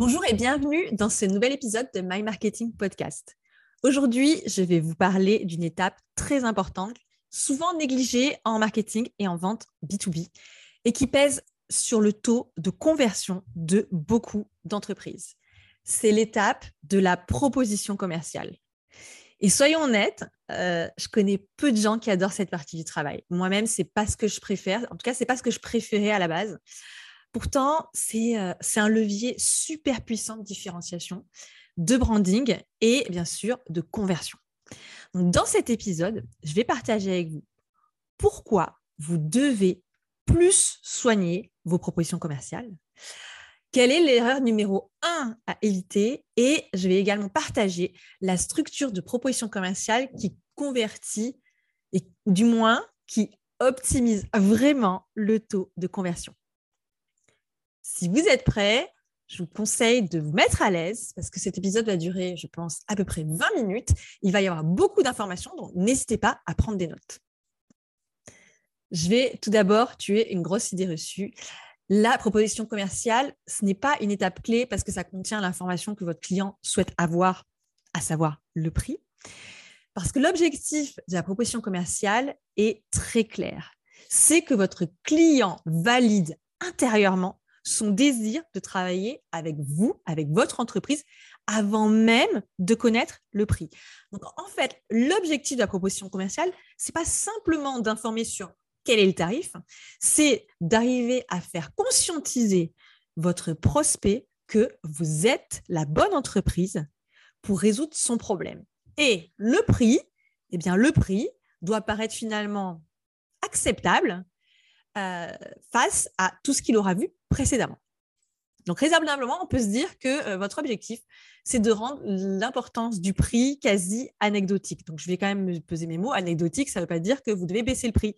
Bonjour et bienvenue dans ce nouvel épisode de My Marketing Podcast. Aujourd'hui, je vais vous parler d'une étape très importante, souvent négligée en marketing et en vente B2B, et qui pèse sur le taux de conversion de beaucoup d'entreprises. C'est l'étape de la proposition commerciale. Et soyons honnêtes, euh, je connais peu de gens qui adorent cette partie du travail. Moi-même, c'est pas ce que je préfère. En tout cas, c'est pas ce que je préférais à la base. Pourtant, euh, c'est un levier super puissant de différenciation, de branding et bien sûr de conversion. dans cet épisode, je vais partager avec vous pourquoi vous devez plus soigner vos propositions commerciales, quelle est l'erreur numéro un à éviter et je vais également partager la structure de proposition commerciale qui convertit et du moins qui optimise vraiment le taux de conversion. Si vous êtes prêts, je vous conseille de vous mettre à l'aise parce que cet épisode va durer, je pense, à peu près 20 minutes. Il va y avoir beaucoup d'informations, donc n'hésitez pas à prendre des notes. Je vais tout d'abord tuer une grosse idée reçue. La proposition commerciale, ce n'est pas une étape clé parce que ça contient l'information que votre client souhaite avoir, à savoir le prix. Parce que l'objectif de la proposition commerciale est très clair. C'est que votre client valide intérieurement son désir de travailler avec vous, avec votre entreprise, avant même de connaître le prix. Donc, en fait, l'objectif de la proposition commerciale, c'est pas simplement d'informer sur quel est le tarif, c'est d'arriver à faire conscientiser votre prospect que vous êtes la bonne entreprise pour résoudre son problème. Et le prix, eh bien, le prix doit paraître finalement acceptable euh, face à tout ce qu'il aura vu précédemment. Donc, raisonnablement, on peut se dire que euh, votre objectif, c'est de rendre l'importance du prix quasi anecdotique. Donc, je vais quand même peser mes mots. Anecdotique, ça ne veut pas dire que vous devez baisser le prix.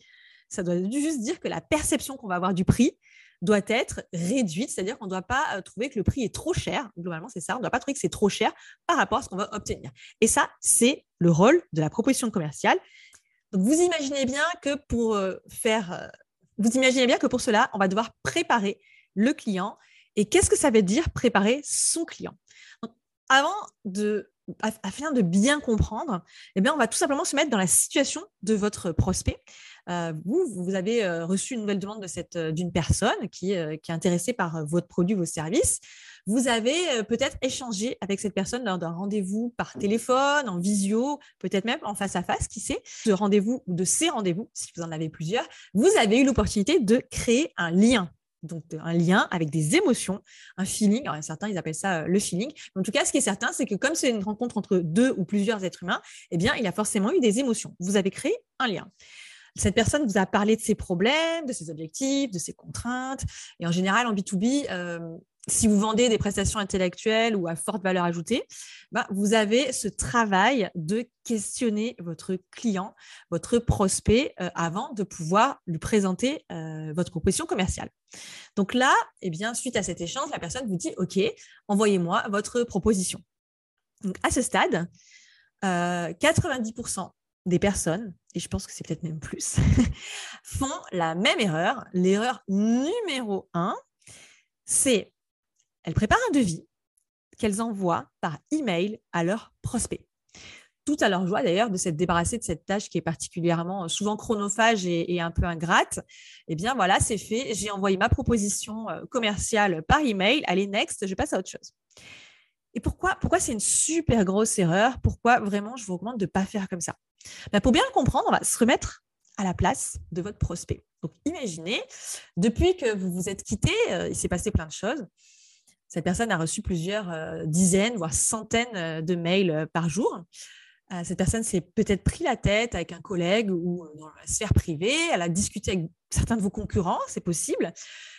Ça doit juste dire que la perception qu'on va avoir du prix doit être réduite, c'est-à-dire qu'on ne doit pas euh, trouver que le prix est trop cher. Globalement, c'est ça. On ne doit pas trouver que c'est trop cher par rapport à ce qu'on va obtenir. Et ça, c'est le rôle de la proposition commerciale. Donc, vous imaginez bien que pour faire vous imaginez bien que pour cela, on va devoir préparer le client. Et qu'est-ce que ça veut dire préparer son client Avant de afin de bien comprendre, eh bien, on va tout simplement se mettre dans la situation de votre prospect. Euh, vous, avez euh, reçu une nouvelle demande euh, d'une personne qui, qui, est intéressée par votre produit, vos services. Vous avez peut-être échangé avec cette personne lors d'un rendez-vous par téléphone, en visio, peut-être même en face à face, qui sait, de rendez-vous ou de ces rendez-vous, si vous en avez plusieurs. Vous avez eu l'opportunité de créer un lien donc un lien avec des émotions, un feeling. Alors, certains, ils appellent ça le feeling. en tout cas, ce qui est certain, c'est que comme c'est une rencontre entre deux ou plusieurs êtres humains, eh bien, il a forcément eu des émotions. Vous avez créé un lien. Cette personne vous a parlé de ses problèmes, de ses objectifs, de ses contraintes. Et en général, en B2B, euh, si vous vendez des prestations intellectuelles ou à forte valeur ajoutée, bah, vous avez ce travail de questionner votre client, votre prospect, euh, avant de pouvoir lui présenter euh, votre proposition commerciale. Donc là, eh bien, suite à cet échange, la personne vous dit, OK, envoyez-moi votre proposition. À ce stade, 90% des personnes, et je pense que c'est peut-être même plus, font la même erreur. L'erreur numéro un, c'est elles préparent un devis qu'elles envoient par email à leurs prospects. Tout à leur joie d'ailleurs de s'être débarrassé de cette tâche qui est particulièrement euh, souvent chronophage et, un peu ingrate. Eh bien voilà, c'est fait. J'ai envoyé ma proposition euh, commerciale par email. Allez, next, je passe à autre chose. Et pourquoi, pourquoi c'est une super grosse erreur? Pourquoi vraiment je vous recommande de ne pas faire comme ça? Bah, Pour bien le comprendre, on va se remettre à la place de votre prospect. Donc imaginez, depuis que vous vous êtes quitté, euh, il s'est passé plein de choses. Cette personne a reçu plusieurs euh, dizaines, voire centaines euh, de mails par jour. cette personne s'est peut-être pris la tête avec un collègue ou dans la sphère privée. Elle a discuté avec certains de vos concurrents, c'est possible.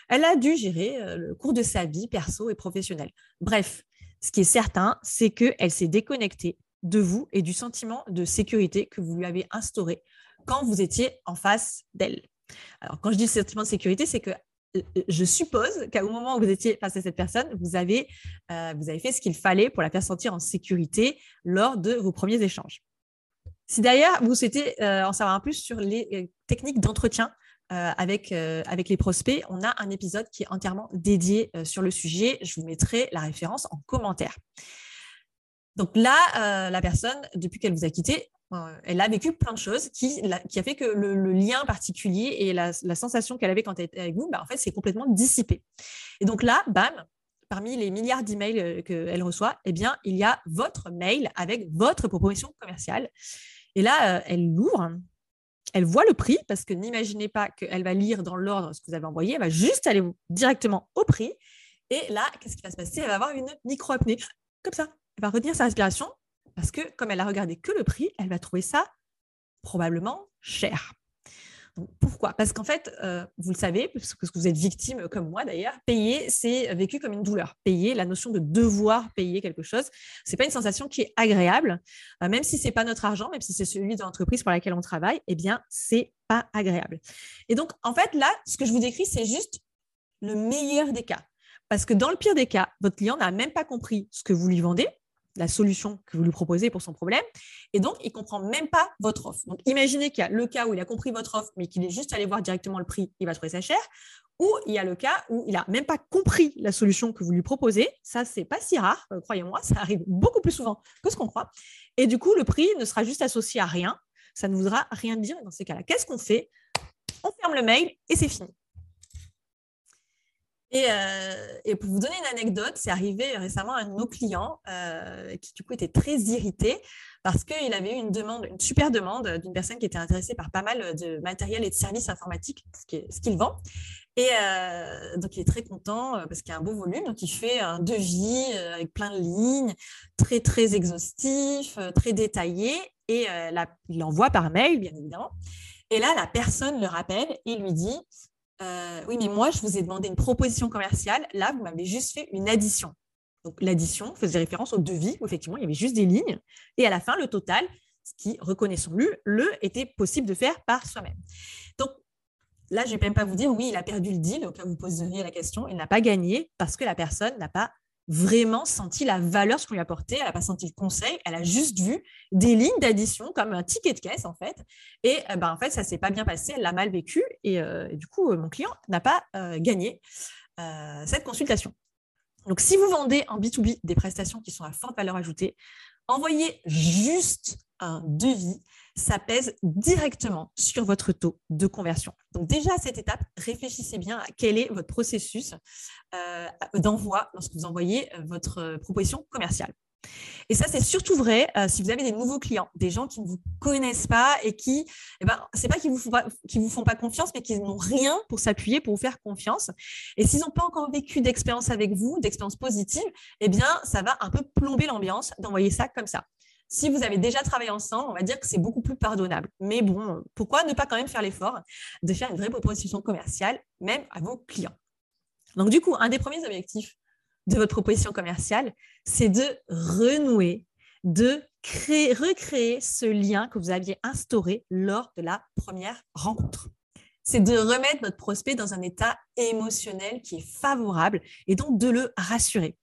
Elle a dû gérer le cours de sa vie perso et professionnelle. Bref, ce qui est certain, c'est qu'elle s'est déconnectée de vous et du sentiment de sécurité que vous lui avez instauré quand vous étiez en face d'elle. Alors, quand je dis sentiment de sécurité, c'est que euh, je suppose qu'à au moment où vous étiez face à cette personne, vous avez, euh, vous avez fait ce qu'il fallait pour la faire sentir en sécurité lors de vos premiers échanges. Si d'ailleurs vous souhaitez euh, en savoir un plus sur les techniques d'entretien avec, avec les prospects, on a un épisode qui est entièrement dédié sur le sujet. Je vous mettrai la référence en commentaire. Donc là, la personne, depuis qu'elle vous a quitté, elle a vécu plein de choses qui, a fait que le, lien particulier et la, sensation qu'elle avait quand elle était avec vous, bah, en fait, c'est complètement dissipé. Et donc là, bam, parmi les milliards d'emails euh, qu'elle reçoit, eh bien, il y a votre mail avec votre proposition commerciale. Et là, euh, elle l'ouvre, elle voit le prix, parce que n'imaginez pas qu'elle va lire dans l'ordre ce que vous avez envoyé, elle va juste aller directement au prix. Et là, qu'est-ce qui va se passer? Elle va avoir une micro-apnée, comme ça. Elle va retenir sa respiration, parce que comme elle a regardé que le prix, elle va trouver ça probablement cher. pourquoi? Parce qu'en fait, euh, vous le savez, parce que vous êtes victime comme moi d'ailleurs, payer, c'est vécu comme une douleur. Payer, la notion de devoir payer quelque chose, c'est pas une sensation qui est agréable, euh, même si c'est pas notre argent, même si c'est celui de l'entreprise pour laquelle on travaille, eh bien, c'est pas agréable. Et donc, en fait, là, ce que je vous décris, c'est juste le meilleur des cas. Parce que dans le pire des cas, votre client n'a même pas compris ce que vous lui vendez, la solution que vous lui proposez pour son problème. Et donc, il ne comprend même pas votre offre. Donc, imaginez qu'il y a le cas où il a compris votre offre, mais qu'il est juste allé voir directement le prix, il va trouver ça cher. Ou il y a le cas où il n'a même pas compris la solution que vous lui proposez. Ça, c'est pas si rare, euh, croyez-moi, ça arrive beaucoup plus souvent que ce qu'on croit. Et du coup, le prix ne sera juste associé à rien. Ça ne voudra rien dire dans ces cas-là. Qu'est-ce qu'on fait? On ferme le mail et c'est fini. Euh, et, pour vous donner une anecdote, c'est arrivé récemment à un de nos clients euh, qui du coup était très irrité parce qu'il avait eu une demande, une super demande d'une personne qui était intéressée par pas mal de matériel et de services informatiques, ce qu'il vend. Et euh, donc il est très content parce qu'il y a un beau volume, donc il fait un devis avec plein de lignes, très très exhaustif, très détaillé, et il l'envoie par mail bien évidemment. Et là, la personne le rappelle et lui dit euh, oui, mais moi, je vous ai demandé une proposition commerciale. Là, vous m'avez juste fait une addition. Donc, l'addition faisait référence au devis où effectivement, il y avait juste des lignes. Et à la fin, le total, ce qui, reconnaissons-le, le était possible de faire par soi-même. Donc, là, je ne vais même pas vous dire, oui, il a perdu le deal, au cas où vous poseriez la question. Il n'a pas gagné parce que la personne n'a pas vraiment senti la valeur ce qu'on lui a apporté, elle n'a pas senti le conseil, elle a juste vu des lignes d'addition comme un ticket de caisse en fait. Et ben, en fait, ça s'est pas bien passé, elle l'a mal vécu et, euh, du coup, euh, mon client n'a pas gagné cette consultation. Donc, si vous vendez en B2B des prestations qui sont à forte valeur ajoutée, envoyez juste un devis, ça pèse directement sur votre taux de conversion. Donc déjà à cette étape, réfléchissez bien à quel est votre processus euh, d'envoi lorsque vous envoyez euh, votre euh, proposition commerciale. Et ça, c'est surtout vrai si vous avez des nouveaux clients, des gens qui ne vous connaissent pas et qui, eh ben, pas qu'ils vous vous font pas confiance, mais qu'ils n'ont rien pour s'appuyer, pour vous faire confiance. Et s'ils n'ont pas encore vécu d'expérience avec vous, d'expérience positive, eh bien, ça va un peu plomber l'ambiance d'envoyer ça comme ça. Si vous avez déjà travaillé ensemble, on va dire que c'est beaucoup plus pardonnable. Mais bon, pourquoi ne pas quand même faire l'effort de faire une vraie proposition commerciale, même à vos clients? Donc du coup, un des premiers objectifs de votre proposition commerciale, c'est de renouer, de créer, recréer ce lien que vous aviez instauré lors de la première rencontre. C'est de remettre votre prospect dans un état émotionnel qui est favorable et donc de le rassurer.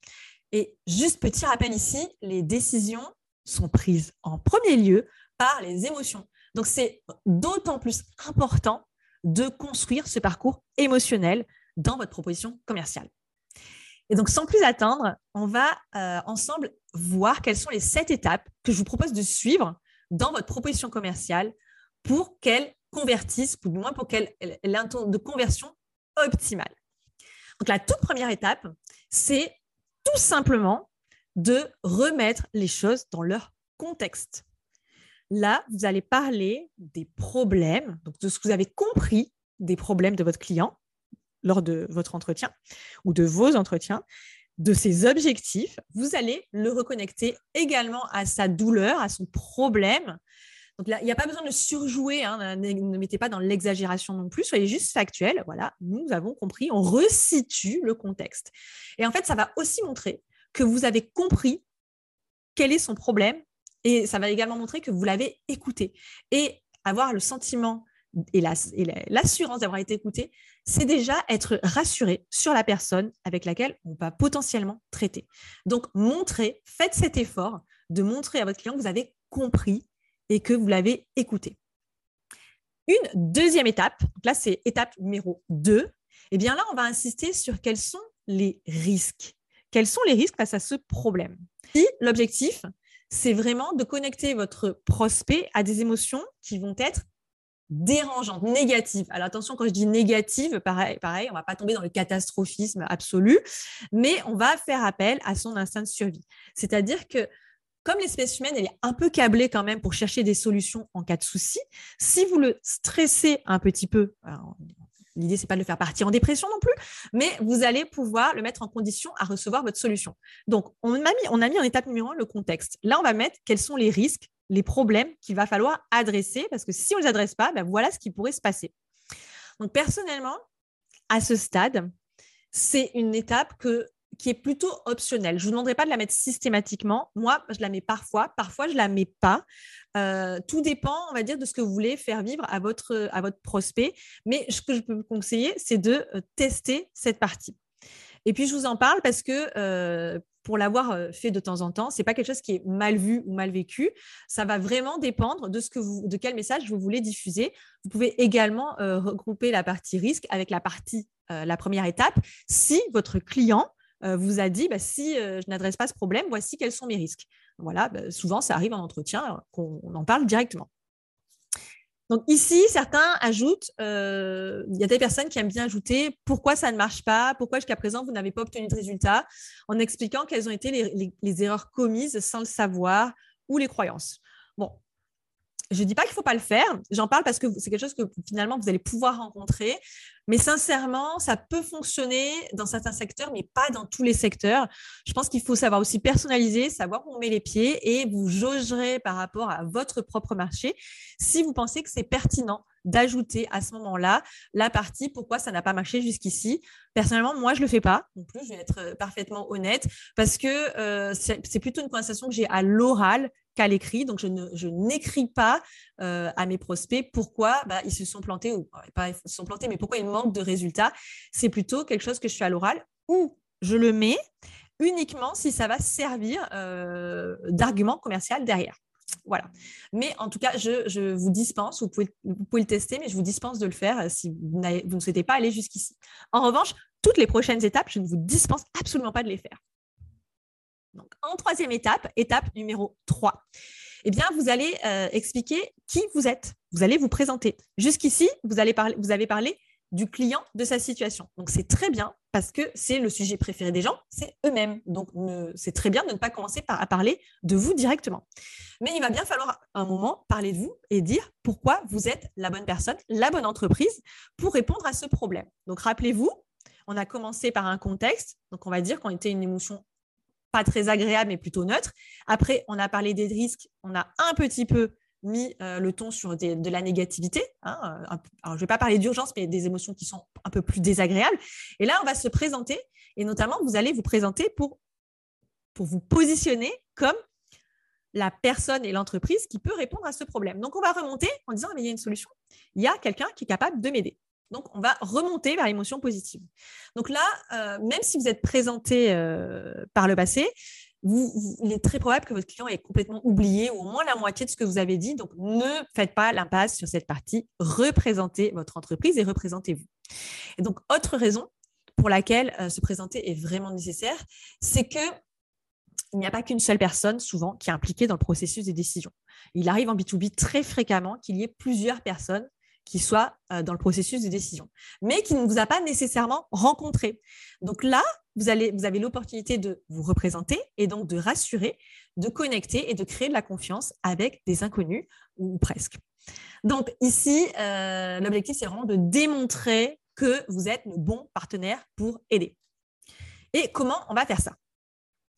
Et juste petit rappel ici, les décisions sont prises en premier lieu par les émotions. Donc c'est d'autant plus important de construire ce parcours émotionnel dans votre proposition commerciale. Et donc, sans plus attendre, on va euh, ensemble voir quelles sont les sept étapes que je vous propose de suivre dans votre proposition commerciale pour qu'elle convertisse, ou du moins pour qu'elle ait un taux de conversion optimal. Donc, la toute première étape, c'est tout simplement de remettre les choses dans leur contexte. Là, vous allez parler des problèmes, donc de ce que vous avez compris des problèmes de votre client lors de votre entretien ou de vos entretiens, de ses objectifs. Vous allez le reconnecter également à sa douleur, à son problème. Donc là, il n'y a pas besoin de surjouer, hein, ne, mettez pas dans l'exagération non plus, soyez juste factuel. Voilà, nous avons compris, on resitue le contexte. Et en fait, ça va aussi montrer que vous avez compris quel est son problème et ça va également montrer que vous l'avez écouté. Et avoir le sentiment et l'assurance d'avoir été écouté, c'est déjà être rassuré sur la personne avec laquelle on va potentiellement traiter. Donc, montrez, faites cet effort de montrer à votre client que vous avez compris et que vous l'avez écouté. Une deuxième étape, là c'est étape numéro 2, et eh bien là on va insister sur quels sont les risques. Quels sont les risques face à ce problème? Si l'objectif, c'est vraiment de connecter votre prospect à des émotions qui vont être dérangeantes, négatives. Alors attention, quand je dis négative, pareil, pareil, on va pas tomber dans le catastrophisme absolu, mais on va faire appel à son instinct de survie. C'est-à-dire que comme l'espèce humaine, elle est un peu câblée quand même pour chercher des solutions en cas de souci, si vous le stressez un petit peu, l'idée c'est pas de le faire partir en dépression non plus, mais vous allez pouvoir le mettre en condition à recevoir votre solution. Donc on a mis, en étape numéro un le contexte. Là, on va mettre quels sont les risques, les problèmes qu'il va falloir adresser, parce que si on ne les adresse pas, ben voilà ce qui pourrait se passer. Donc personnellement, à ce stade, c'est une étape que qui est plutôt optionnelle. Je ne vous demanderai pas de la mettre systématiquement. Moi, je la mets parfois, parfois je ne la mets pas. Euh, tout dépend, on va dire, de ce que vous voulez faire vivre à votre, à votre prospect. Mais ce que je peux vous conseiller, c'est de euh, tester cette partie. Et puis, je vous en parle parce que euh, pour l'avoir fait de temps en temps, ce n'est pas quelque chose qui est mal vu ou mal vécu. Ça va vraiment dépendre de, ce que vous, de quel message vous voulez diffuser. Vous pouvez également regrouper la partie risque avec la partie, la première étape, si votre client vous a dit bah, si euh, je n'adresse pas ce problème, voici quels sont mes risques. Voilà, bah, souvent ça arrive en entretien euh, qu'on en parle directement. Donc ici, certains ajoutent, il y a des personnes qui aiment bien ajouter pourquoi ça ne marche pas, pourquoi jusqu'à présent vous n'avez pas obtenu de résultat, en expliquant quelles ont été les, erreurs commises sans le savoir ou les croyances. Bon, je ne dis pas qu'il ne faut pas le faire, j'en parle parce que c'est quelque chose que finalement vous allez pouvoir rencontrer. Mais sincèrement, ça peut fonctionner dans certains secteurs, mais pas dans tous les secteurs. Je pense qu'il faut savoir aussi personnaliser, savoir où on met les pieds et vous jaugerez par rapport à votre propre marché si vous pensez que c'est pertinent d'ajouter à ce moment-là la partie pourquoi ça n'a pas marché jusqu'ici? Personnellement, moi, je ne le fais pas non plus, je vais être euh, parfaitement honnête, parce que euh, c'est plutôt une conversation que j'ai à l'oral qu'à l'écrit. Donc, je, n'écris pas euh, à mes prospects pourquoi bah, ils se sont plantés ou pas ils se sont plantés, mais pourquoi ils manquent de résultats. C'est plutôt quelque chose que je fais à l'oral ou je le mets uniquement si ça va servir euh, d'argument commercial derrière. Voilà. Mais en tout cas, je, vous dispense, vous pouvez, vous pouvez, le tester, mais je vous dispense de le faire euh, si vous ne souhaitez pas aller jusqu'ici. En revanche, toutes les prochaines étapes, je ne vous dispense absolument pas de les faire. En troisième étape, étape numéro 3, eh bien, vous allez euh, expliquer qui vous êtes. Vous allez vous présenter. Jusqu'ici, vous avez parlé du client, de sa situation. Donc, c'est très bien parce que c'est le sujet préféré des gens, c'est eux-mêmes. Donc, c'est très bien de ne pas commencer par, à parler de vous directement. Mais il va bien falloir un moment parler de vous et dire pourquoi vous êtes la bonne personne, la bonne entreprise pour répondre à ce problème. Donc, rappelez-vous, on a commencé par un contexte. Donc, on va dire qu'on était une émotion pas très agréable, mais plutôt neutre. Après, on a parlé des risques, on a un petit peu mis euh, le ton sur de la négativité. Hein, euh, alors, je ne vais pas parler d'urgence, mais des émotions qui sont un peu plus désagréables. Et là, on va se présenter, et notamment, vous allez vous présenter pour, pour vous positionner comme la personne et l'entreprise qui peut répondre à ce problème. Donc, on va remonter en disant, mais il y a une solution. Il y a quelqu'un qui est capable de m'aider. Donc, on va remonter vers l'émotion positive. Donc là, euh, même si vous êtes présenté euh, par le passé, il est très probable que votre client ait complètement oublié ou au moins la moitié de ce que vous avez dit. Donc, ne faites pas l'impasse sur cette partie. Représentez votre entreprise et représentez-vous. Et donc, autre raison pour laquelle euh, se présenter est vraiment nécessaire, c'est que il n'y a pas qu'une seule personne, souvent, qui est impliquée dans le processus des décisions. Il arrive en B2B très fréquemment qu'il y ait plusieurs personnes qui soit euh, dans le processus de décision, mais qui ne vous a pas nécessairement rencontré. Donc là, vous, avez l'opportunité de vous représenter et donc de rassurer, de connecter et de créer de la confiance avec des inconnus ou presque. Donc ici, euh, l'objectif, c'est vraiment de démontrer que vous êtes le bon partenaire pour aider. Et comment on va faire ça?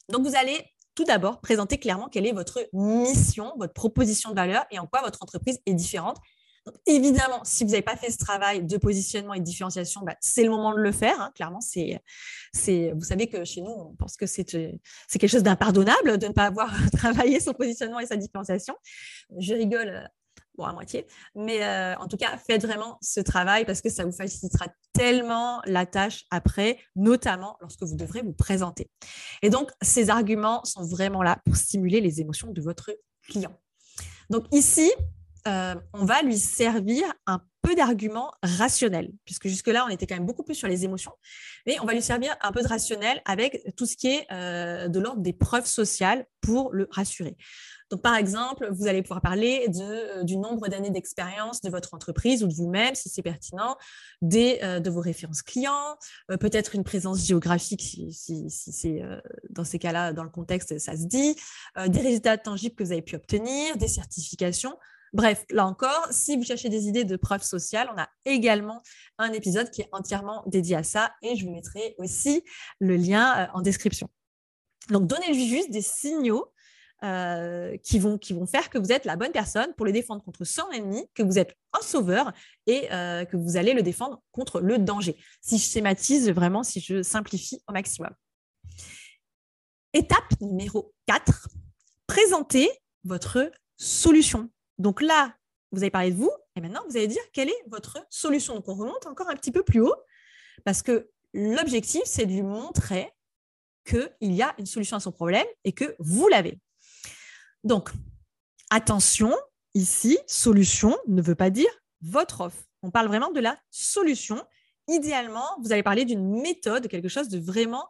Donc vous allez tout d'abord présenter clairement quelle est votre mission, votre proposition de valeur et en quoi votre entreprise est différente évidemment, si vous n'avez pas fait ce travail de positionnement et de différenciation, bah, c'est le moment de le faire. Hein. Clairement, c'est, vous savez que chez nous, on pense que c'est, c'est quelque chose d'impardonnable de ne pas avoir travaillé son positionnement et sa différenciation. Je rigole euh, bon, à moitié. Mais euh, en tout cas, faites vraiment ce travail parce que ça vous facilitera tellement la tâche après, notamment lorsque vous devrez vous présenter. Et donc, ces arguments sont vraiment là pour stimuler les émotions de votre client. Donc ici, euh, on va lui servir un peu d'arguments rationnels, puisque jusque-là, on était quand même beaucoup plus sur les émotions, mais on va lui servir un peu de rationnel avec tout ce qui est euh, de l'ordre des preuves sociales pour le rassurer. Donc, par exemple, vous allez pouvoir parler euh, du nombre d'années d'expérience de votre entreprise ou de vous-même, si c'est pertinent, des, de vos références clients, peut-être une présence géographique, si, si c'est dans ces cas-là, dans le contexte, ça se dit, des résultats tangibles que vous avez pu obtenir, des certifications. Bref, là encore, si vous cherchez des idées de preuves sociales, on a également un épisode qui est entièrement dédié à ça et je vous mettrai aussi le lien en description. Donc, donnez-lui juste des signaux euh, qui, vont, qui vont faire que vous êtes la bonne personne pour le défendre contre son ennemi, que vous êtes un sauveur et euh, que vous allez le défendre contre le danger. Si je schématise vraiment, si je simplifie au maximum. Étape numéro 4, présentez votre solution. Donc là, vous avez parlé de vous et maintenant, vous allez dire quelle est votre solution? Donc on remonte encore un petit peu plus haut parce que l'objectif, c'est de lui montrer qu'il y a une solution à son problème et que vous l'avez. Donc, attention, ici, solution ne veut pas dire votre offre. On parle vraiment de la solution. Idéalement, vous allez parler d'une méthode, quelque chose de vraiment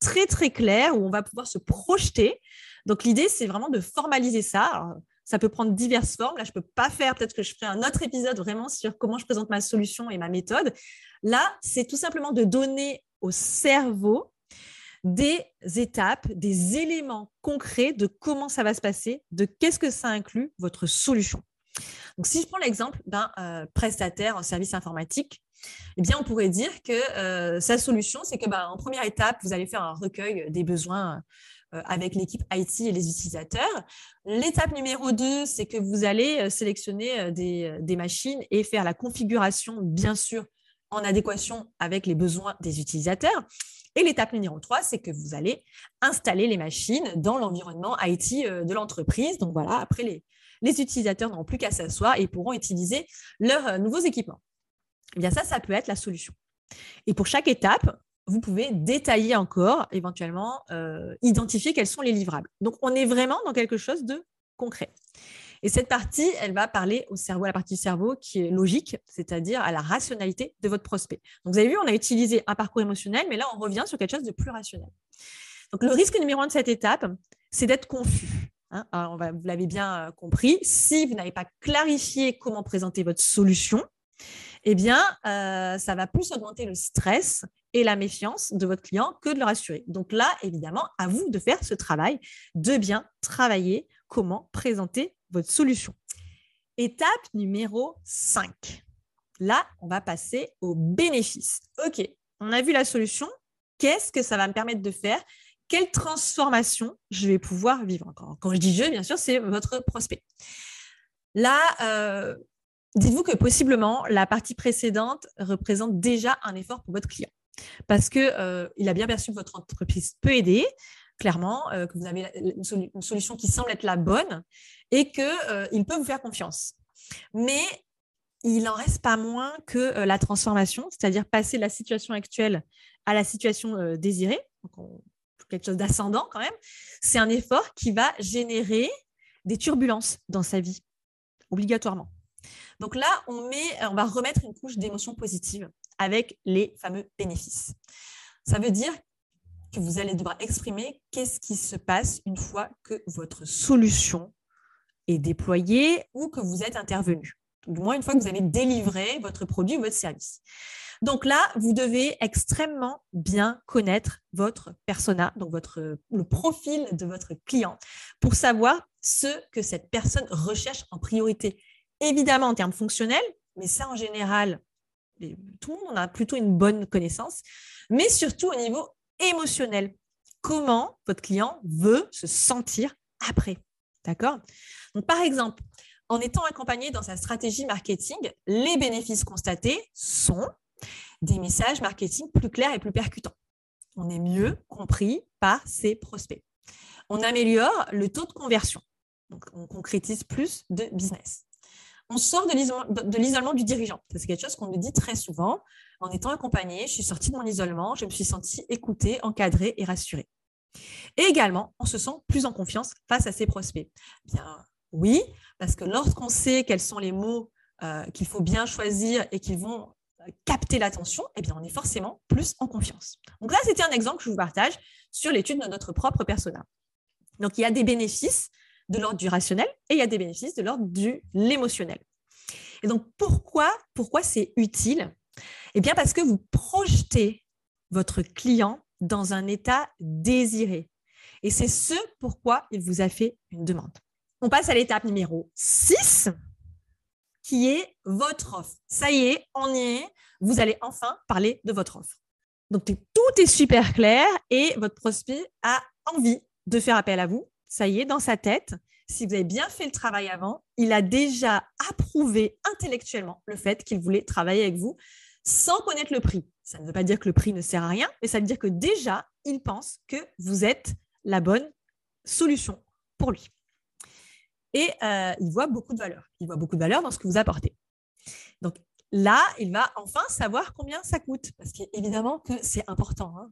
très, très clair où on va pouvoir se projeter. Donc, l'idée, c'est vraiment de formaliser ça. Ça peut prendre diverses formes. Là, je ne peux pas faire, peut-être que je ferai un autre épisode vraiment sur comment je présente ma solution et ma méthode. Là, c'est tout simplement de donner au cerveau des étapes, des éléments concrets de comment ça va se passer, de qu'est-ce que ça inclut votre solution. Donc, si je prends l'exemple d'un euh, prestataire en service informatique, eh bien, on pourrait dire que euh, sa solution, c'est que, bah, en première étape, vous allez faire un recueil des besoins avec l'équipe IT et les utilisateurs. L'étape numéro 2, c'est que vous allez sélectionner des, des, machines et faire la configuration, bien sûr, en adéquation avec les besoins des utilisateurs. Et l'étape numéro 3, c'est que vous allez installer les machines dans l'environnement IT euh, de l'entreprise. Donc voilà, après, les, les utilisateurs n'auront plus qu'à s'asseoir et pourront utiliser leurs euh, nouveaux équipements. Eh bien ça, ça peut être la solution. Et pour chaque étape, vous pouvez détailler encore, éventuellement, euh, identifier quels sont les livrables. Donc, on est vraiment dans quelque chose de concret. Et cette partie, elle va parler au cerveau, à la partie du cerveau qui est logique, c'est-à-dire à la rationalité de votre prospect. Donc, vous avez vu, on a utilisé un parcours émotionnel, mais là, on revient sur quelque chose de plus rationnel. Donc, le risque numéro un de cette étape, c'est d'être confus. Hein. Alors, vous l'avez bien euh, compris, si vous n'avez pas clarifié comment présenter votre solution, eh bien, euh, ça va plus augmenter le stress et la méfiance de votre client que de le rassurer. Donc là, évidemment, à vous de faire ce travail, de bien travailler comment présenter votre solution. Étape numéro 5. Là, on va passer aux bénéfices. OK, on a vu la solution. Qu'est-ce que ça va me permettre de faire? Quelle transformation je vais pouvoir vivre? Quand, je dis je, bien sûr, c'est votre prospect. Là, euh, dites-vous que possiblement, la partie précédente représente déjà un effort pour votre client. Parce qu'il euh, a bien perçu que votre entreprise peut aider, clairement, euh, que vous avez une, solution qui semble être la bonne et qu'il euh, peut vous faire confiance. Mais il n'en reste pas moins que la transformation, c'est-à-dire passer de la situation actuelle à la situation désirée, quelque chose d'ascendant quand même, c'est un effort qui va générer des turbulences dans sa vie, obligatoirement. Donc là, on, met, on va remettre une couche d'émotions positives avec les fameux bénéfices. Ça veut dire que vous allez devoir exprimer qu'est-ce qui se passe une fois que votre solution est déployée ou que vous êtes intervenu. Du moins, une fois que vous avez délivré votre produit ou votre service. Donc là, vous devez extrêmement bien connaître votre persona, donc le profil de votre client, pour savoir ce que cette personne recherche en priorité. Évidemment, en termes fonctionnels, mais ça, en général, tout le monde a plutôt une bonne connaissance, mais surtout au niveau émotionnel. Comment votre client veut se sentir après. D'accord? Donc, par exemple, en étant accompagné dans sa stratégie marketing, les bénéfices constatés sont des messages marketing plus clairs et plus percutants. On est mieux compris par ses prospects. On améliore le taux de conversion. Donc, on concrétise plus de business on sort de l'isolement du dirigeant. C'est quelque chose qu'on nous dit très souvent. En étant accompagné, je suis sortie de mon isolement, je me suis sentie écoutée, encadrée et rassurée. Et également, on se sent plus en confiance face à ses prospects. Bien, Oui, parce que lorsqu'on sait quels sont les mots euh, qu'il faut bien choisir et qui vont euh, capter l'attention, eh bien, on est forcément plus en confiance. Donc là, c'était un exemple que je vous partage sur l'étude de notre propre persona. Donc, il y a des bénéfices de l'ordre du rationnel et il y a des bénéfices de l'ordre de l'émotionnel. Et donc, pourquoi, pourquoi c'est utile? Eh bien, parce que vous projetez votre client dans un état désiré. Et c'est ce pourquoi il vous a fait une demande. On passe à l'étape numéro 6, qui est votre offre. Ça y est, on y est. Vous allez enfin parler de votre offre. Donc, tout est super clair et votre prospect a envie de faire appel à vous. Ça y est, dans sa tête, si vous avez bien fait le travail avant, il a déjà approuvé intellectuellement le fait qu'il voulait travailler avec vous sans connaître le prix. Ça ne veut pas dire que le prix ne sert à rien, mais ça veut dire que déjà, il pense que vous êtes la bonne solution pour lui. Et euh, il voit beaucoup de valeur. Il voit beaucoup de valeur dans ce que vous apportez. Donc là, il va enfin savoir combien ça coûte, parce qu'évidemment que c'est important. Hein.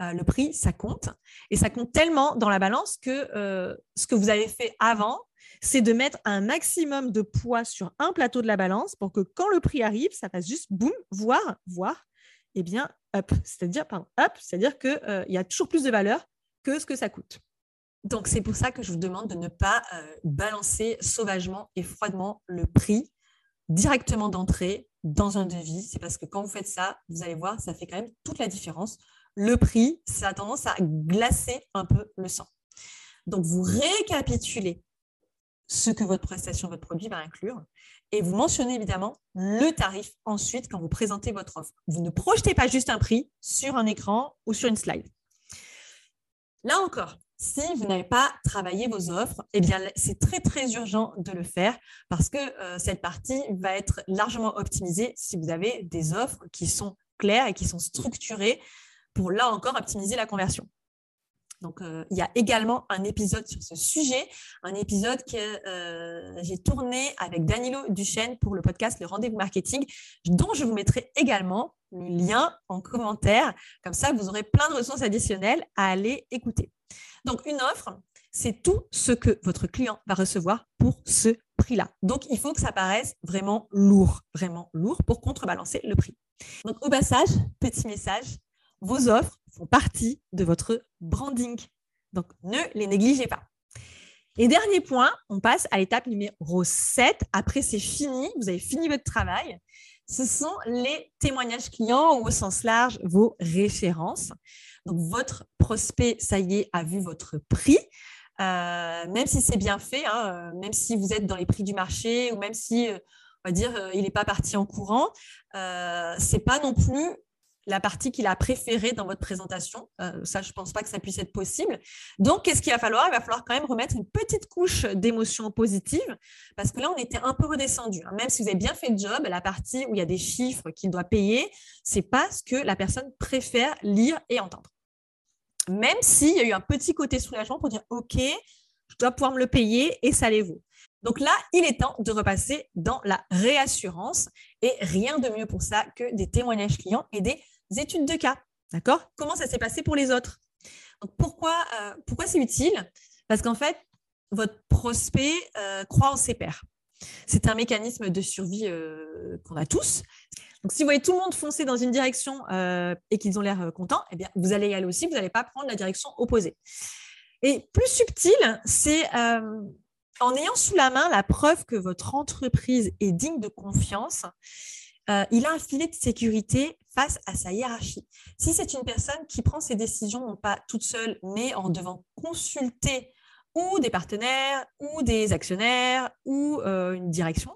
Euh, le prix, ça compte. Et ça compte tellement dans la balance que euh, ce que vous avez fait avant, c'est de mettre un maximum de poids sur un plateau de la balance pour que quand le prix arrive, ça fasse juste boum, voir, voir, et eh bien, up. C'est-à-dire, pardon, up, c'est-à-dire qu'il euh, y a toujours plus de valeur que ce que ça coûte. Donc, c'est pour ça que je vous demande de ne pas balancer sauvagement et froidement le prix directement d'entrée dans un devis. C'est parce que quand vous faites ça, vous allez voir, ça fait quand même toute la différence. Le prix, ça a tendance à glacer un peu le sang. Donc, vous récapitulez ce que votre prestation, votre produit va inclure. Et vous mentionnez évidemment le tarif ensuite quand vous présentez votre offre. Vous ne projetez pas juste un prix sur un écran ou sur une slide. Là encore, si vous n'avez pas travaillé vos offres, eh bien, c'est très, très urgent de le faire parce que euh, cette partie va être largement optimisée si vous avez des offres qui sont claires et qui sont structurées pour, là encore, optimiser la conversion. Donc, euh, il y a également un épisode sur ce sujet, un épisode que euh, j'ai tourné avec Danilo Duchesne pour le podcast Le Rendez-vous Marketing, dont je vous mettrai également le lien en commentaire. Comme ça, vous aurez plein de ressources additionnelles à aller écouter. Donc, une offre, c'est tout ce que votre client va recevoir pour ce prix-là. Donc, il faut que ça paraisse vraiment lourd, vraiment lourd pour contrebalancer le prix. Donc, au passage, petit message, vos offres font partie de votre branding. Donc, ne les négligez pas. Et dernier point, on passe à l'étape numéro 7. Après, c'est fini, vous avez fini votre travail. Ce sont les témoignages clients ou au sens large, vos références. Donc, votre prospect, ça y est, a vu votre prix. Euh, même si c'est bien fait, hein, euh, même si vous êtes dans les prix du marché ou même si, euh, on va dire, il n'est pas parti en courant, euh, c'est pas non plus la partie qu'il a préférée dans votre présentation. Euh, ça, je ne pense pas que ça puisse être possible. Donc, qu'est-ce qu'il va falloir? Il va falloir quand même remettre une petite couche d'émotion positive parce que là, on était un peu redescendu. Hein. Même si vous avez bien fait le job, la partie où il y a des chiffres qu'il doit payer, c'est pas ce que la personne préfère lire et entendre. Même s'il y a eu un petit côté soulagement pour dire OK, je dois pouvoir me le payer et ça les vaut. Donc là, il est temps de repasser dans la réassurance et rien de mieux pour ça que des témoignages clients et des études de cas. D'accord? Comment ça s'est passé pour les autres? Pourquoi, euh, pourquoi c'est utile? Parce qu'en fait, votre prospect euh, croit en ses pairs. C'est un mécanisme de survie euh, qu'on a tous. Donc, si vous voyez tout le monde foncer dans une direction et qu'ils ont l'air contents, eh bien, vous allez y aller aussi, vous n'allez pas prendre la direction opposée. Et plus subtil, c'est en ayant sous la main la preuve que votre entreprise est digne de confiance, euh, il a un filet de sécurité face à sa hiérarchie. Si c'est une personne qui prend ses décisions, non pas toute seule, mais en devant consulter ou des partenaires, ou des actionnaires, ou euh, une direction,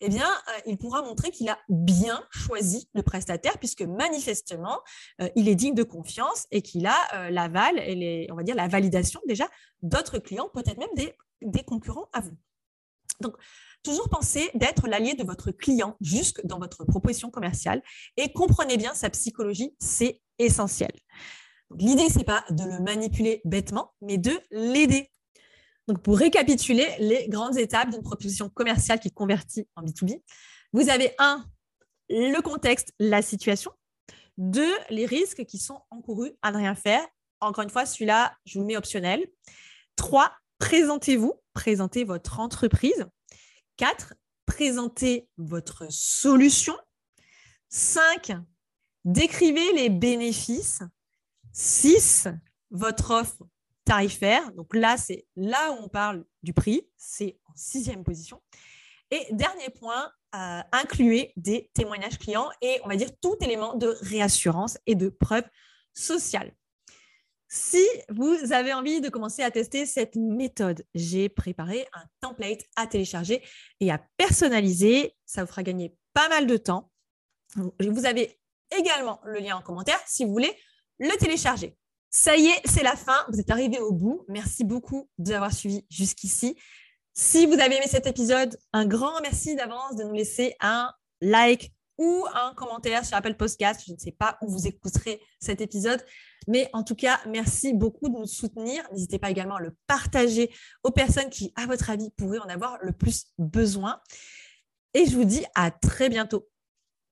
eh bien, euh, il pourra montrer qu'il a bien choisi le prestataire, puisque manifestement, il est digne de confiance et qu'il a l'aval et on va dire la validation déjà d'autres clients, peut-être même des concurrents à vous. Donc, Toujours penser d'être l'allié de votre client jusque dans votre proposition commerciale et comprenez bien sa psychologie, c'est essentiel. L'idée, ce n'est pas de le manipuler bêtement, mais de l'aider. Donc, pour récapituler les grandes étapes d'une proposition commerciale qui convertit en B2B, vous avez un, le contexte, la situation. Deux, les risques qui sont encourus à ne rien faire. Encore une fois, celui-là, je vous le mets optionnel. Trois, présentez-vous, présentez votre entreprise. 4. Présentez votre solution. 5. Décrivez les bénéfices. 6. Votre offre tarifaire. Donc là, c'est là où on parle du prix. C'est en sixième position. Et dernier point, euh, incluez des témoignages clients et on va dire tout élément de réassurance et de preuve sociale. Si vous avez envie de commencer à tester cette méthode, j'ai préparé un template à télécharger et à personnaliser. Ça vous fera gagner pas mal de temps. Vous avez également le lien en commentaire si vous voulez le télécharger. Ça y est, c'est la fin. Vous êtes arrivé au bout. Merci beaucoup d'avoir suivi jusqu'ici. Si vous avez aimé cet épisode, un grand merci d'avance de nous laisser un like ou un commentaire sur Apple Podcast. Je ne sais pas où vous écouterez cet épisode, mais en tout cas, merci beaucoup de nous soutenir. N'hésitez pas également à le partager aux personnes qui, à votre avis, pourraient en avoir le plus besoin. Et je vous dis à très bientôt.